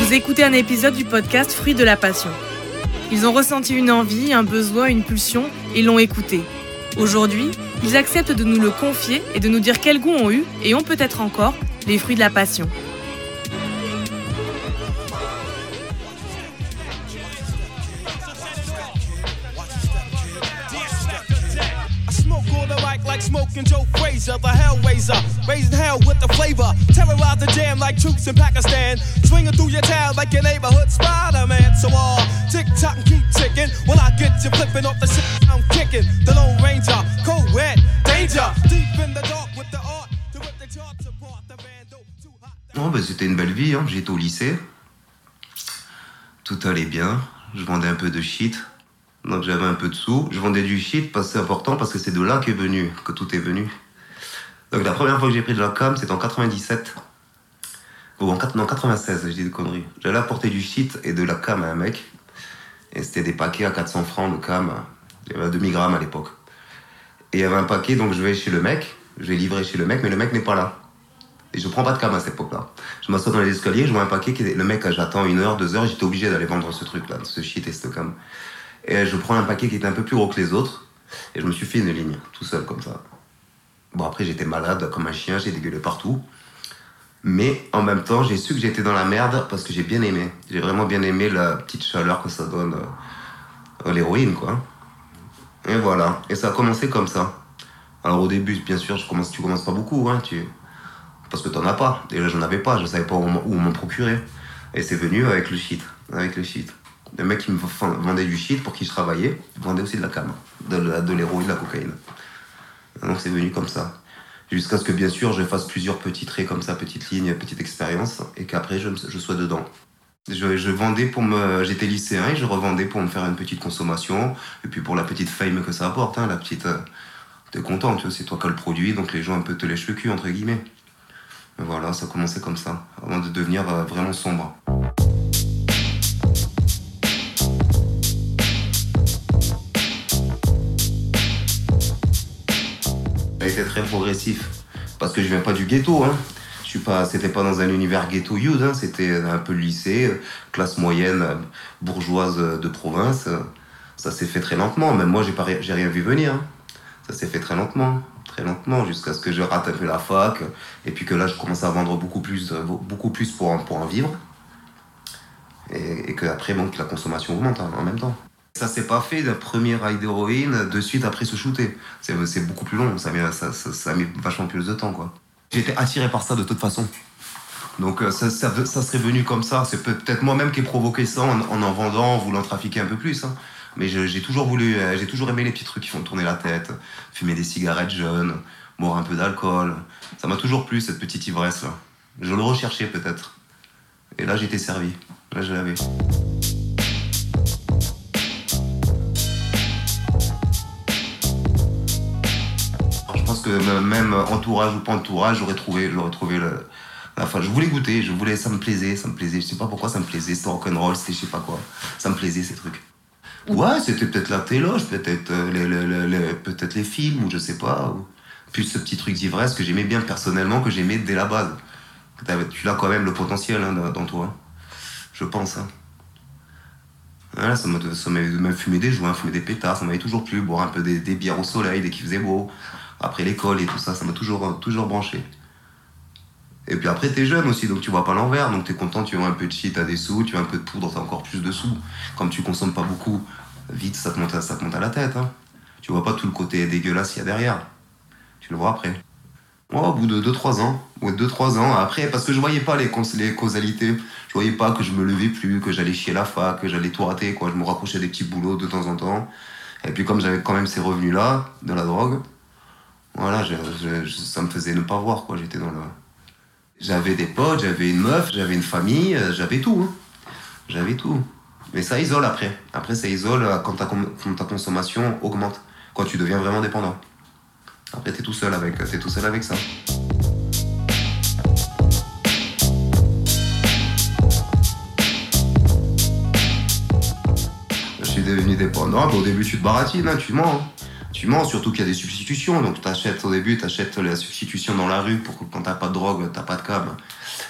Vous écoutez un épisode du podcast Fruits de la Passion. Ils ont ressenti une envie, un besoin, une pulsion et l'ont écouté. Aujourd'hui, ils acceptent de nous le confier et de nous dire quel goût ont eu et ont peut-être encore les fruits de la passion. Mic like smoking Joe Frazier, the Hellraiser, raising hell with the flavor, terrorize the jam like troops in Pakistan, swinging through your town like your neighborhood Spider-Man. So all tick tock and keep ticking. When I get you flipping off the shit I'm kicking, the Lone Ranger, co-ed, danger, deep in the dark with the art to rip the charts apart. The vandal, too hot. Non, bah, c'était une belle vie. hein. J'étais au lycée. Tout allait bien. Je vendais un peu de shit. Donc j'avais un peu de sous. Je vendais du shit parce c'est important parce que c'est de là qu'est venu, que tout est venu. Donc la première fois que j'ai pris de la cam, c'était en 97. Ou en quat- non, 96, je dis des conneries. J'allais apporter du shit et de la cam à un mec. Et c'était des paquets à 400 francs de cam. Il y avait un demi-gramme à l'époque. Et il y avait un paquet, donc je vais chez le mec. Je vais livrer chez le mec, mais le mec n'est pas là. Et je prends pas de cam à cette époque-là. Je m'assois dans les escaliers, je vois un paquet, le mec, j'attends une heure, deux heures, j'étais obligé d'aller vendre ce truc-là, ce shit et ce cam. Et je prends un paquet qui était un peu plus gros que les autres, et je me suis fait une ligne, tout seul comme ça. Bon, après, j'étais malade comme un chien, j'ai dégueulé partout. Mais en même temps, j'ai su que j'étais dans la merde parce que j'ai bien aimé. J'ai vraiment bien aimé la petite chaleur que ça donne euh, à l'héroïne, quoi. Et voilà. Et ça a commencé comme ça. Alors au début, bien sûr, je commence, tu commences pas beaucoup, hein, tu... parce que t'en as pas. Déjà, j'en avais pas, je savais pas où, où m'en procurer. Et c'est venu avec le shit. Avec le shit. Le mec qui me vendait du shit pour qui je travaillais, il vendait aussi de la cam, de, l'héroïne, de la cocaïne. Donc c'est venu comme ça. Jusqu'à ce que, bien sûr, je fasse plusieurs petits traits comme ça, petites lignes, petites expériences, et qu'après, je, sois dedans. Je, vendais pour me. J'étais lycéen et je revendais pour me faire une petite consommation, et puis pour la petite fame que ça apporte, hein, la petite. euh, T'es content, tu vois, c'est toi qui as le produit, donc les gens un peu te lèchent le cul, entre guillemets. Et voilà, ça a commencé comme ça, avant de devenir euh, vraiment sombre. Ça a été très progressif, parce que je viens pas du ghetto, hein. Je suis pas, c'était pas dans un univers ghetto youth, hein. c'était un peu lycée, classe moyenne, bourgeoise de province. Ça s'est fait très lentement, même moi j'ai pas, j'ai rien vu venir. hein. Ça s'est fait très lentement, très lentement, jusqu'à ce que je rate la fac, et puis que là je commence à vendre beaucoup plus, beaucoup plus pour, en- pour en vivre. Et, et que après, bon, que la consommation augmente hein, en même temps. Ça s'est pas fait d'un premier rail d'héroïne de suite après se shooter. C'est beaucoup plus long, ça met, ça, vachement plus de temps. J'étais attiré par ça de toute façon. Donc euh, ça, serait venu comme ça. C'est peut- peut-être moi-même qui ai provoqué ça en, en en vendant, en voulant trafiquer un peu plus. hein. Mais j'ai toujours voulu, euh, j'ai toujours aimé les petits trucs qui font tourner la tête, fumer des cigarettes jeunes, boire un peu d'alcool. Ça m'a toujours plu cette petite ivresse là. Je le recherchais peut-être. Et là j'étais servi. Là je l'avais. Même entourage ou pas entourage, j'aurais trouvé, j'aurais trouvé le. Enfin, je voulais goûter, je voulais, ça me plaisait, ça me plaisait. Je sais pas pourquoi ça me plaisait. C'était rock'n'roll, c'était je sais pas quoi. Ça me plaisait ces trucs. Ouais, c'était peut-être la téloge, peut-être euh, les, les- les- films ou je sais pas. Ou... Plus ce petit truc d'ivresse que j'aimais bien personnellement, que j'aimais dès la base. Tu as quand même le potentiel hein, dans- toi. Je pense. hein. Voilà, ça m'a ça m'avait même fumé des joints, fumer des pétards, ça m'avait toujours plu, boire un peu des, des bières au soleil dès qu'il faisait beau, après l'école et tout ça, ça m'a toujours, toujours branché. Et puis après, t'es jeune aussi, donc tu vois pas l'envers, donc t'es content, tu as un peu de shit, t'as des sous, tu as un peu de poudre, t'as encore plus de sous. Comme tu consommes pas beaucoup, vite ça te monte à, ça te monte à la tête. Hein. Tu vois pas tout le côté dégueulasse qu'il y a derrière. Tu le vois après. Moi, au bout de 2-3 ans, ou 2-3 ans, après, parce que je voyais pas les, les causalités, je voyais pas que je me levais plus, que j'allais chier la fac, que j'allais tout rater, quoi. Je me rapprochais des petits boulots de temps en temps. Et puis, comme j'avais quand même ces revenus-là, de la drogue, voilà, ça me faisait ne pas voir, quoi. J'étais dans le. J'avais des potes, j'avais une meuf, j'avais une famille, euh, j'avais tout. hein. J'avais tout. Mais ça isole après. Après, ça isole euh, quand ta, consommation augmente, quand tu deviens vraiment dépendant. Après, t'es tout seul avec, t'es tout seul avec ça. Je suis devenu dépendant, bah, au début tu te baratines, hein, tu mens. hein. Tu mens, surtout qu'il y a des substitutions. Donc t'achètes au début, t'achètes la substitution dans la rue pour que quand t'as pas de drogue, t'as pas de cam,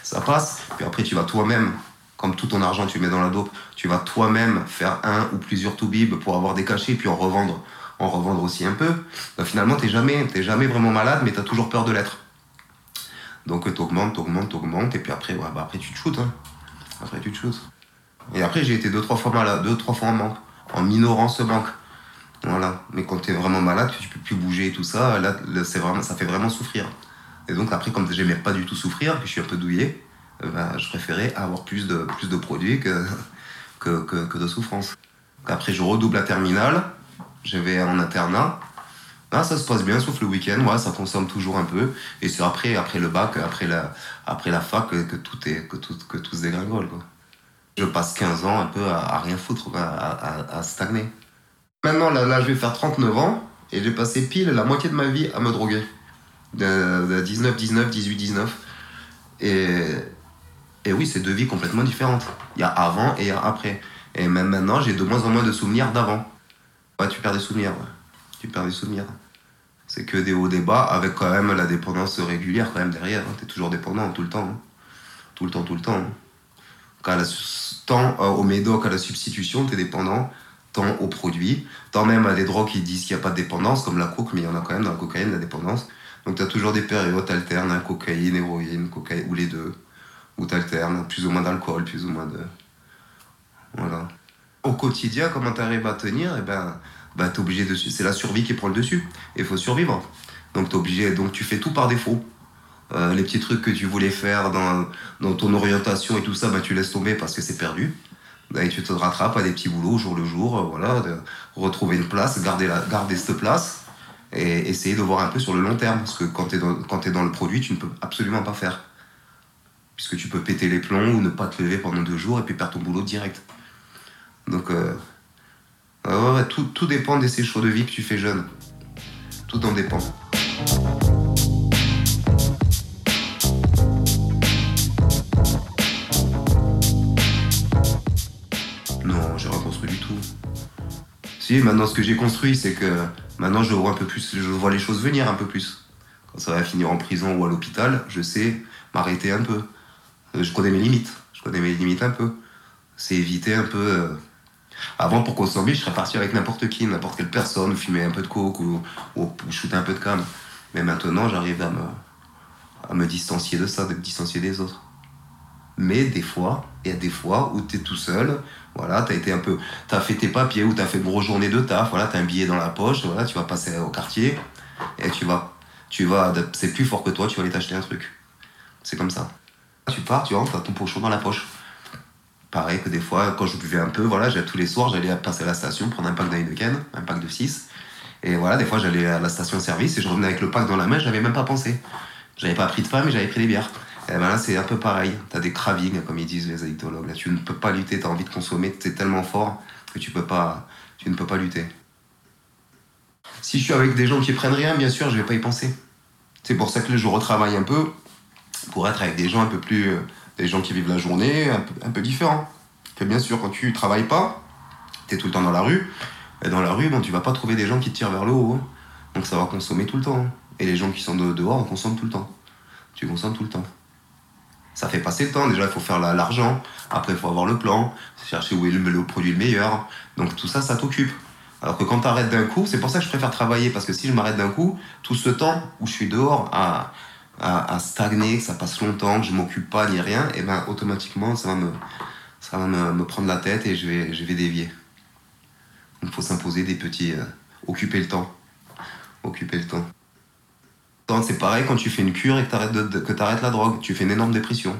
ça passe. Puis après tu vas toi-même, comme tout ton argent tu mets dans la dope, tu vas toi-même faire un ou plusieurs toubibs pour avoir des cachets, puis en revendre, en revendre aussi un peu. Bah, finalement t'es jamais, jamais vraiment malade, mais t'as toujours peur de l'être. Donc t'augmentes, t'augmentes, t'augmentes, et puis après, bah, après tu te shootes. hein. Après tu te shootes. Et après j'ai été deux trois fois malade, deux trois fois en manque, en minorant ce manque. Voilà. Mais quand t'es vraiment malade, que tu peux plus bouger et tout ça, là, vraiment, ça fait vraiment souffrir. Et donc après, comme j'aimais pas du tout souffrir, puis je suis un peu douillé, bah, je préférais avoir plus de, plus de produits que, que, que, que de souffrance. Après, je redouble la terminale, je vais en internat. Ah, ça se passe bien, sauf le week-end, ouais, ça consomme toujours un peu. Et c'est après, après le bac, après la, après la fac, que, que tout, est, que, tout, que tout se dégringole. Quoi. Je passe 15 ans un peu à, rien foutre, à, à stagner. Maintenant, là, là, je vais faire 39 ans, et j'ai passé pile la moitié de ma vie à me droguer. De, de 19, 19, 18, 19. Et, et oui, c'est deux vies complètement différentes. Il y a avant et il y a après. Et même maintenant, j'ai de moins en moins de souvenirs d'avant. Ouais, tu perds des souvenirs. ouais. Tu perds des souvenirs. C'est que des hauts, des bas, avec quand même la dépendance régulière quand même derrière. hein. T'es toujours dépendant tout le temps. hein. Tout le temps, tout le temps. hein. Quand la, tant euh, au médoc, à la substitution, t'es dépendant. Tant aux produits. Tant même à des drogues qui disent qu'il n'y a pas de dépendance, comme la coke, mais il y en a quand même dans la cocaïne, la dépendance. Donc t'as toujours des périodes, t'alternes, hein, cocaïne, héroïne, cocaïne, ou les deux. Ou t'alternes, plus ou moins d'alcool, plus ou moins de... Voilà. Au quotidien, comment t'arrives à tenir? Eh ben, bah, t'es obligé de... C'est la survie qui prend le dessus. Il faut survivre. Donc t'es obligé... Donc tu fais tout par défaut. Euh, les petits trucs que tu voulais faire dans, dans ton orientation et tout ça, bah, tu laisses tomber parce que c'est perdu. Et tu te rattrapes à des petits boulots jour le jour, euh, voilà, de retrouver une place, garder, la, garder cette place et essayer de voir un peu sur le long terme. Parce que quand tu es, dans le produit, tu ne peux absolument pas faire. Puisque tu peux péter les plombs ou ne pas te lever pendant deux jours et puis perdre ton boulot direct. Donc, euh, tout, tout dépend de ces choix de vie que tu fais jeune. Tout en dépend. Maintenant ce que j'ai construit, c'est que maintenant je vois un peu plus, je vois les choses venir un peu plus. Quand ça va finir en prison ou à l'hôpital, je sais m'arrêter un peu. Euh, Je connais mes limites. Je connais mes limites un peu. C'est éviter un peu. euh, Avant, pour consommer, je serais parti avec n'importe qui, n'importe quelle personne, fumer un peu de coke ou shooter un peu de cam. Mais maintenant, j'arrive à me, à me distancier de ça, de me distancier des autres. Mais des fois, il y a des fois où tu es tout seul, voilà, tu as été un peu. Tu as fait tes papiers ou tu as fait une grosse journée de taf, voilà, tu as un billet dans la poche, voilà, tu vas passer au quartier et tu vas. Tu vas c'est plus fort que toi, tu vas aller t'acheter un truc. C'est comme ça. Tu pars, tu rentres, t'as ton pochon dans la poche. Pareil que des fois, quand je buvais un peu, voilà, tous les soirs, j'allais passer à la station, prendre un pack d'Heineken, un pack de 6. Et voilà, des fois, j'allais à la station-service et je revenais avec le pack dans la main, j'avais même pas pensé. J'avais pas pris de femme, mais j'avais pris des bières. Et ben là, c'est un peu pareil. T'as des cravings, comme ils disent les addictologues. Là, tu ne peux pas lutter, t'as envie de consommer, c'est tellement fort que tu peux pas, tu ne peux pas lutter. Si je suis avec des gens qui prennent rien, bien sûr, je vais pas y penser. C'est pour ça que je retravaille un peu pour être avec des gens un peu plus. euh, des gens qui vivent la journée un peu, un peu différents. Que bien sûr, quand tu travailles pas, tu es tout le temps dans la rue. Et dans la rue, bon, tu vas pas trouver des gens qui te tirent vers le haut. hein. Donc ça va consommer tout le temps. hein. Et les gens qui sont de- dehors, on consomme tout le temps. Tu consommes tout le temps. Ça fait passer le temps. Déjà, il faut faire la- l'argent. Après, il faut avoir le plan. Chercher où est le, produit le meilleur. Donc tout ça, ça t'occupe. Alors que quand tu arrêtes d'un coup, c'est pour ça que je préfère travailler. Parce que si je m'arrête d'un coup, tout ce temps où je suis dehors à, à, à stagner, que ça passe longtemps, que je m'occupe pas ni rien, et ben automatiquement, ça va me, ça va me, me prendre la tête et je vais, je vais dévier. Il faut s'imposer des petits. euh, occuper le temps. Occuper le temps. C'est pareil quand tu fais une cure et que tu arrêtes, la drogue. Tu fais une énorme dépression.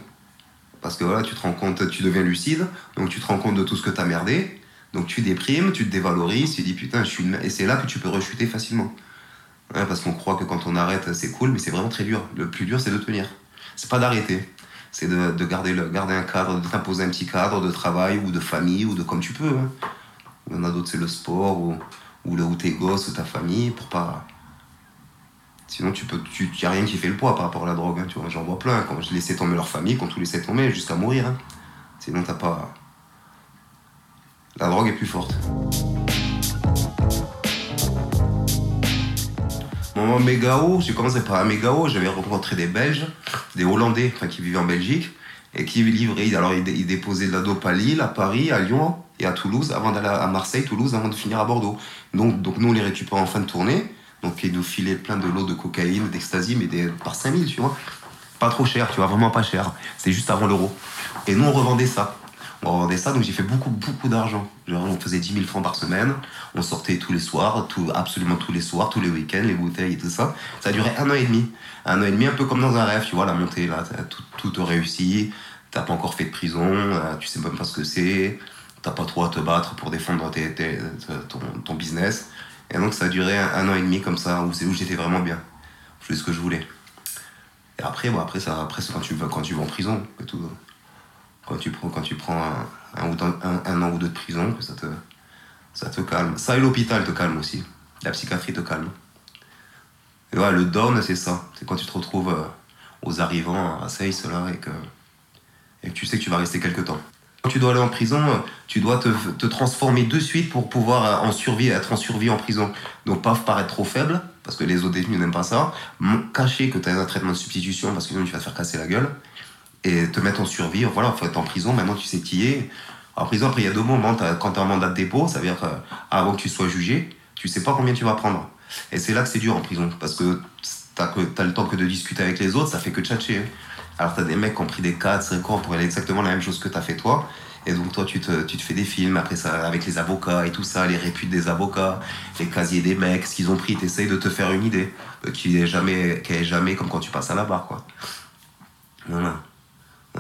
Parce que voilà, tu te rends compte, tu deviens lucide, donc tu te rends compte de tout ce que tu as merdé. Donc tu déprimes, tu te dévalorises, tu dis putain, je suis une... Et c'est là que tu peux rechuter facilement. Parce qu'on croit que quand on arrête, c'est cool, mais c'est vraiment très dur. Le plus dur, c'est de tenir. C'est pas d'arrêter. C'est de, de garder, un cadre, de t'imposer un petit cadre de travail ou de famille ou de comme tu peux. hein. Il y en a d'autres, c'est le sport ou, ou, le, ou tes gosses ou ta famille pour pas. Sinon, tu peux, tu, y a rien qui fait le poids par rapport à la drogue. hein, tu vois, j'en vois plein. Quand je laissais tomber leur famille, quand tout laissait tomber jusqu'à mourir. hein. Sinon, t'as pas. La drogue est plus forte. Mon méga haut, j'ai commencé par un méga haut, j'avais rencontré des Belges, des Hollandais qui vivaient en Belgique et qui. Alors ils, déposaient de la dope à Lille, à Paris, à Lyon et à Toulouse avant d'aller à Marseille, Toulouse avant de finir à Bordeaux. Donc, donc nous on les récupérait en fin de tournée. Donc ils nous filaient plein de lots de cocaïne, d'ecstasy, mais des, par 5000, tu vois. Pas trop cher, tu vois, vraiment pas cher. C'est juste avant l'euro. Et nous on revendait ça. On revendait ça, donc j'ai fait beaucoup, beaucoup d'argent. On faisait 10 000 francs par semaine. On sortait tous les soirs, tout, absolument tous les soirs, tous les week-ends, les bouteilles et tout ça. Ça a un an et demi. Un an et demi, un peu comme dans un rêve, tu vois, la montée, là, tout, tout te réussit. T'as pas encore fait de prison, euh, tu sais même pas ce que c'est. T'as pas trop à te battre pour défendre ton business. Et donc ça a duré un, an et demi comme ça, où, où j'étais vraiment bien. Je faisais ce que je voulais. Et après, bon, après, quand tu, vas, quand tu vas en prison, que tout, quand tu prends, quand tu prends un, un, an ou deux de prison, que ça te, ça te calme. Ça et l'hôpital te calme aussi. La psychiatrie te calme. Et ouais, le down, c'est ça. C'est quand tu te retrouves euh, aux arrivants à Seyss, là, et que, et que tu sais que tu vas rester quelque temps. Quand tu dois aller en prison, tu dois te, transformer de suite pour pouvoir euh, en survie, être en survie en prison. Donc pas paraître trop faible, parce que les autres détenus n'aiment pas ça. Cacher que tu as un traitement de substitution, parce que sinon tu vas te faire casser la gueule. Et te mettre en survie, voilà, faut être en prison, maintenant tu sais qui est. En prison, après, il y a deux moments. Quand tu as un mandat de dépôt, ça veut dire qu'avant que tu sois jugé, tu sais pas combien tu vas prendre. Et c'est là que c'est dur en prison, parce que t'as t'as le temps que de discuter avec les autres, ça fait que tchatcher. Alors t'as des mecs qui ont pris des 4, 5 ans pour aller exactement la même chose que t'as fait toi. Et donc toi tu te, tu te fais des films après ça avec les avocats et tout ça, les réputes des avocats, les casiers des mecs, ce qu'ils ont pris, t'essayes de te faire une idée. euh, Qui est jamais, qui est jamais comme quand tu passes à la barre quoi. Voilà.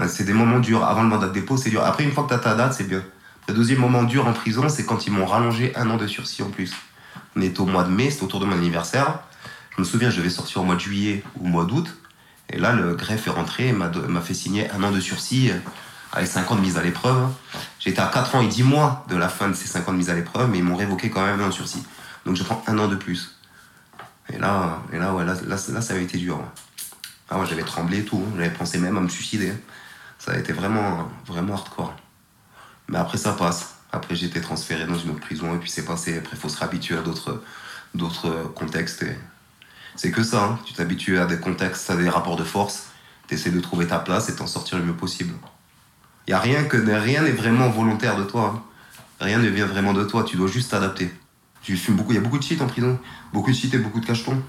C'est des moments durs. Avant le mandat de dépôt, c'est dur. Après, une fois que tu as ta date, c'est bien. Le deuxième moment dur en prison, c'est quand ils m'ont rallongé un an de sursis en plus. On était au mois de mai, c'était autour de mon anniversaire. Je me souviens, je devais sortir au mois de juillet ou au mois d'août. Et là, le greffe est rentré et m'a fait signer un an de sursis avec 5 ans de mise à l'épreuve. J'étais à 4 ans et 10 mois de la fin de ces 5 ans mise à l'épreuve, mais ils m'ont révoqué quand même un an de sursis. Donc je prends un an de plus. Et là, et là, ouais, là, là, ça avait été dur. ouais. Ah j'avais tremblé et tout. J'avais pensé même à me suicider. Ça a été vraiment, vraiment hardcore. Mais après, ça passe. Après, j'ai été transféré dans une autre prison et puis c'est passé. Après, il faut se réhabituer à d'autres, contextes. C'est que ça. hein. Tu t'habitues à des contextes, à des rapports de force. Tu essaies de trouver ta place et t'en sortir le mieux possible. Y a rien que rien n'est vraiment volontaire de toi. hein. Rien ne vient vraiment de toi. Tu dois juste t'adapter. Tu fumes beaucoup. Il y a beaucoup de shit en prison. Beaucoup de shit et beaucoup de cachetons.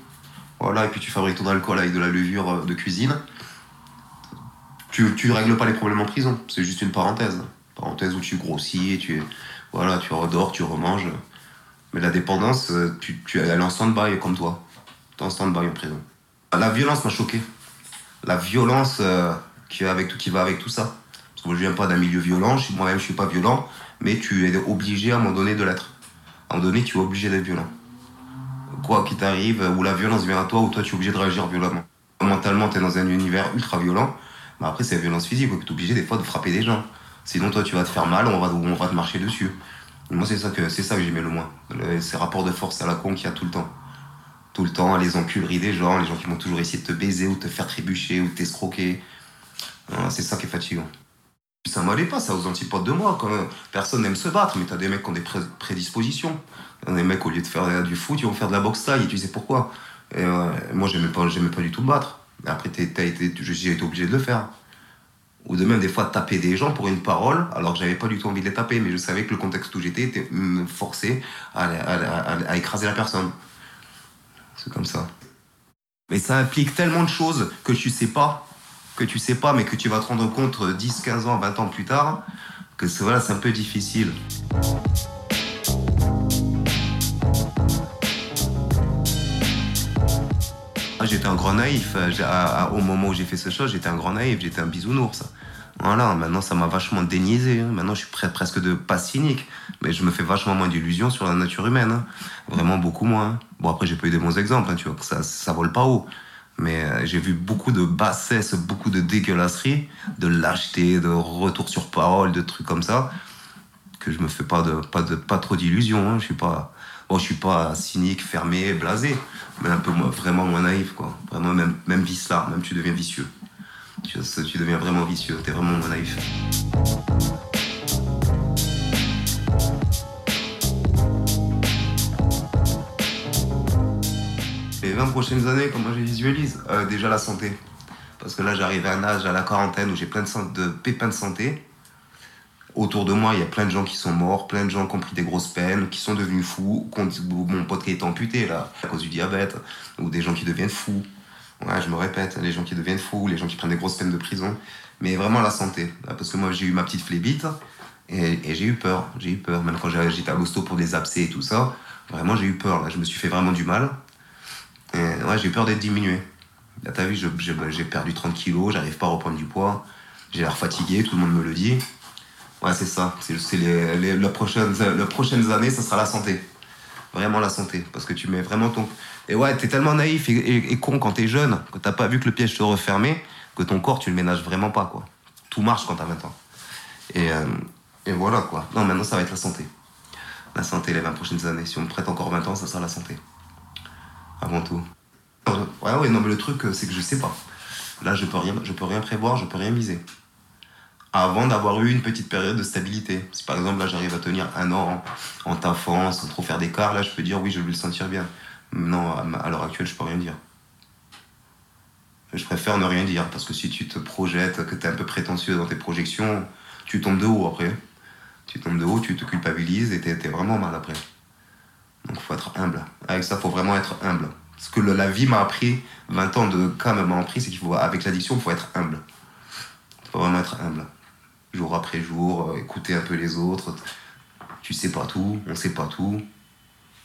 Voilà. Et puis tu fabriques ton alcool avec de la levure euh, de cuisine. Tu, tu règles pas les problèmes en prison. C'est juste une parenthèse. Parenthèse où tu grossis et tu, voilà, tu redors, tu remanges. Mais la dépendance, euh, tu, tu elle est en stand-by comme toi. En stand-by en prison. La violence m'a choqué. La violence euh, qui, va avec tout, qui va avec tout ça. Parce que moi, je viens pas d'un milieu violent, moi-même je suis pas violent, mais tu es obligé à un moment donné de l'être. À un moment donné, tu es obligé d'être violent. Quoi qu'il t'arrive, ou la violence vient à toi, ou toi tu es obligé de réagir violemment. Mentalement, tu es dans un univers ultra violent, mais après c'est la violence physique, tu es obligé des fois de frapper des gens. Sinon, toi tu vas te faire mal, on va, on va te marcher dessus. Moi, c'est ça que, ça que j'aimais le moins. Ces rapports de force à la con qu'il y a tout le temps. Tout le temps, les enculeries des gens, les gens qui vont toujours essayer de te baiser ou te faire trébucher ou t'escroquer. C'est ça qui est fatigant. Ça m'allait pas, ça aux antipodes de moi. Quand personne n'aime se battre, mais t'as des mecs qui ont des pré- prédispositions. Des mecs, au lieu de faire euh, du foot, ils vont faire de la boxe taille, et tu sais pourquoi? Euh, moi, j'aimais pas, pas du tout me battre. Après, j'ai été obligé de le faire. Ou de même, des fois, taper des gens pour une parole, alors que j'avais pas du tout envie de les taper, mais je savais que le contexte où j'étais était me forcé à écraser la personne. C'est comme ça. Mais ça implique tellement de choses que tu sais pas, que tu sais pas, mais que tu vas te rendre compte euh, 10, 15 ans, 20 ans plus tard, que c'est voilà, un peu difficile. J'étais un grand naïf. euh, au moment où j'ai fait ce chose, j'étais un grand naïf, j'étais un bisounours. Voilà, maintenant ça m'a vachement déniaisé. hein. Maintenant je suis presque de pas cynique, mais je me fais vachement moins d'illusions sur la nature humaine. hein. Vraiment beaucoup moins. Bon, après j'ai pas eu des bons exemples, hein, tu vois, ça, ça vole pas haut. Mais euh, j'ai vu beaucoup de bassesse, beaucoup de dégueulasserie, de lâcheté, de retour sur parole, de trucs comme ça, que je me fais pas, de, pas, de, pas trop d'illusions. hein. Je suis pas. Bon, je suis pas cynique, fermé, blasé, mais un peu moins, vraiment moins naïf, quoi. Vraiment, même, même vicelard, même tu deviens vicieux. Tu, deviens vraiment vicieux, t'es vraiment naïf. Les 20 prochaines années, comment je visualise euh, Déjà la santé. Parce que là, j'arrive à un âge, à la quarantaine, où j'ai plein de, de pépins de santé. Autour de moi, il y a plein de gens qui sont morts, plein de gens qui ont pris des grosses peines, qui sont devenus fous. Mon pote qui est amputé, là, à cause du diabète, ou des gens qui deviennent fous. Ouais, je me répète, les gens qui deviennent fous, les gens qui prennent des grosses peines de prison. Mais vraiment la santé. Parce que moi, j'ai eu ma petite flébite, et, j'ai eu peur. J'ai eu peur, même quand j'étais à l'hosto pour des abcès et tout ça. Vraiment, j'ai eu peur. Là, je me suis fait vraiment du mal. Ouais, j'ai eu peur d'être diminué. Là, t'as vu, je- j'ai perdu 30 kilos, j'arrive pas à reprendre du poids. J'ai l'air fatigué, tout le monde me le dit. Ouais, c'est ça. C'est les, prochaines, les prochaines années, ça sera la santé. Vraiment la santé. Parce que tu mets vraiment ton. Et ouais, t'es tellement naïf et, con quand t'es jeune, que t'as pas vu que le piège se refermait, que ton corps, tu le ménages vraiment pas, quoi. Tout marche quand t'as 20 ans. Et, euh, et voilà, quoi. Non, maintenant, ça va être la santé. La santé, les 20 prochaines années. Si on me prête encore 20 ans, ça sera la santé. Avant tout. Ouais, ouais, non, mais le truc, euh, c'est que je sais pas. Là, je peux rien, je peux rien prévoir, je peux rien miser. Avant d'avoir eu une petite période de stabilité. Si par exemple, là, j'arrive à tenir un an en, taffant, sans trop faire d'écart, là, je peux dire oui, je vais le sentir bien. Non, à, l'heure actuelle, je peux rien dire. Je préfère ne rien dire, parce que si tu te projettes, que tu es un peu prétentieux dans tes projections, tu tombes de haut après. Tu tombes de haut, tu te culpabilises et t'es es vraiment mal après. Donc faut être humble. Avec ça, faut vraiment être humble. Ce que la vie m'a appris, 20 ans de cas m'a appris, c'est qu'il faut, avec l'addiction, il faut être humble. Il faut vraiment être humble. Jour après jour, euh, écouter un peu les autres. Tu sais pas tout, on sait pas tout.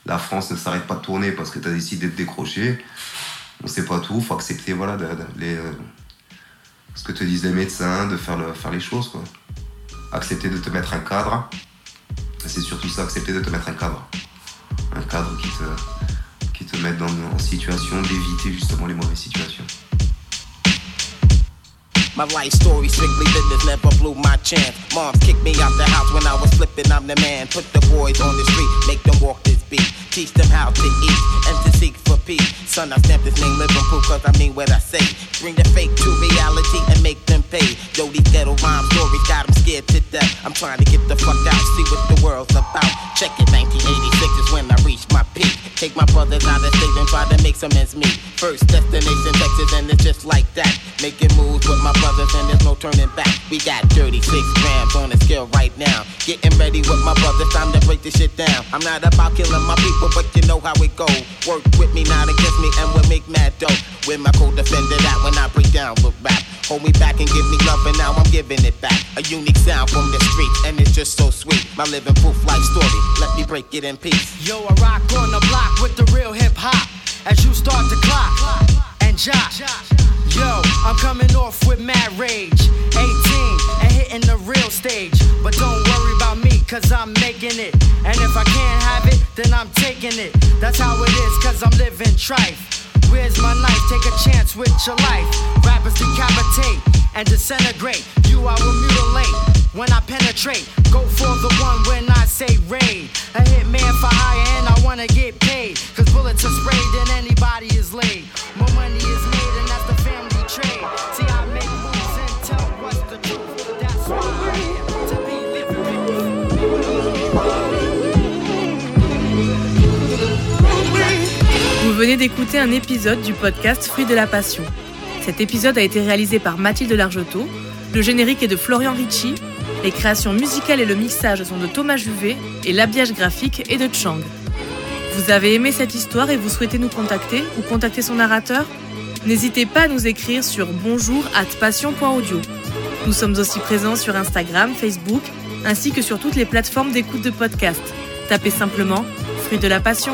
La France ne s'arrête pas de tourner parce que tu as décidé de décrocher. On sait pas tout, faut accepter voilà, les, euh, ce que te disent les médecins, de faire, le, faire les choses. Quoi. Accepter de te mettre un cadre. C'est surtout ça, accepter de te mettre un cadre. Un cadre qui te, qui te mette dans, en situation d'éviter justement les mauvaises situations. My life story strictly business, never blew my chance. Moms kicked me out the house when I was flipping, I'm the man. Put the boys on the street, make them walk this beat. Teach them how to eat and to seek for peace. Son, I stamp this name living proof cause I mean what I say. Bring the fake to reality and make them pay. Yo, these ghetto rhyme stories got them scared to death. I'm trying to get the fuck out, see what the world's about. Check it, 1986 is when I reached my peak. Take my brothers out of state and try to make some ends meet. First destination Texas and it's just like that. Making moves with my brothers and there's no turning back. We got 36 grams on the scale right now. Getting ready with my brothers, time to break this shit down. I'm not about killing my people, but you know how it go. Work with me, not against me, and we'll make mad dough. With my co-defender that when I break down with rap. Hold me back and give me love, and now I'm giving it back. A unique sound from the street, and it's just so sweet. My living proof life story. Let me break it in peace. Yo, I rock on the block with the real hip hop. As you start to clock and jock. Yo, I'm coming off with mad rage. 18 and hitting the real stage. But don't worry about me, cause I'm making it. And if I can't have it, then I'm taking it. That's how it is, cause I'm living trife. Where's my knife? Take a chance with your life. Rappers decapitate and disintegrate. You I will mutilate when I penetrate. Go for the one when I say raid. A hitman for hire and I wanna get paid. Cause bullets are sprayed and anybody is laid. More money is made Vous venez d'écouter un épisode du podcast Fruits de la Passion. Cet épisode a été réalisé par Mathilde Largetot, le générique est de Florian Ricci, les créations musicales et le mixage sont de Thomas Juvet et l'habillage graphique est de Chang. Vous avez aimé cette histoire et vous souhaitez nous contacter ou contacter son narrateur? N'hésitez pas à nous écrire sur bonjour at passion.audio. Nous sommes aussi présents sur Instagram, Facebook, ainsi que sur toutes les plateformes d'écoute de podcast. Tapez simplement Fruits de la Passion.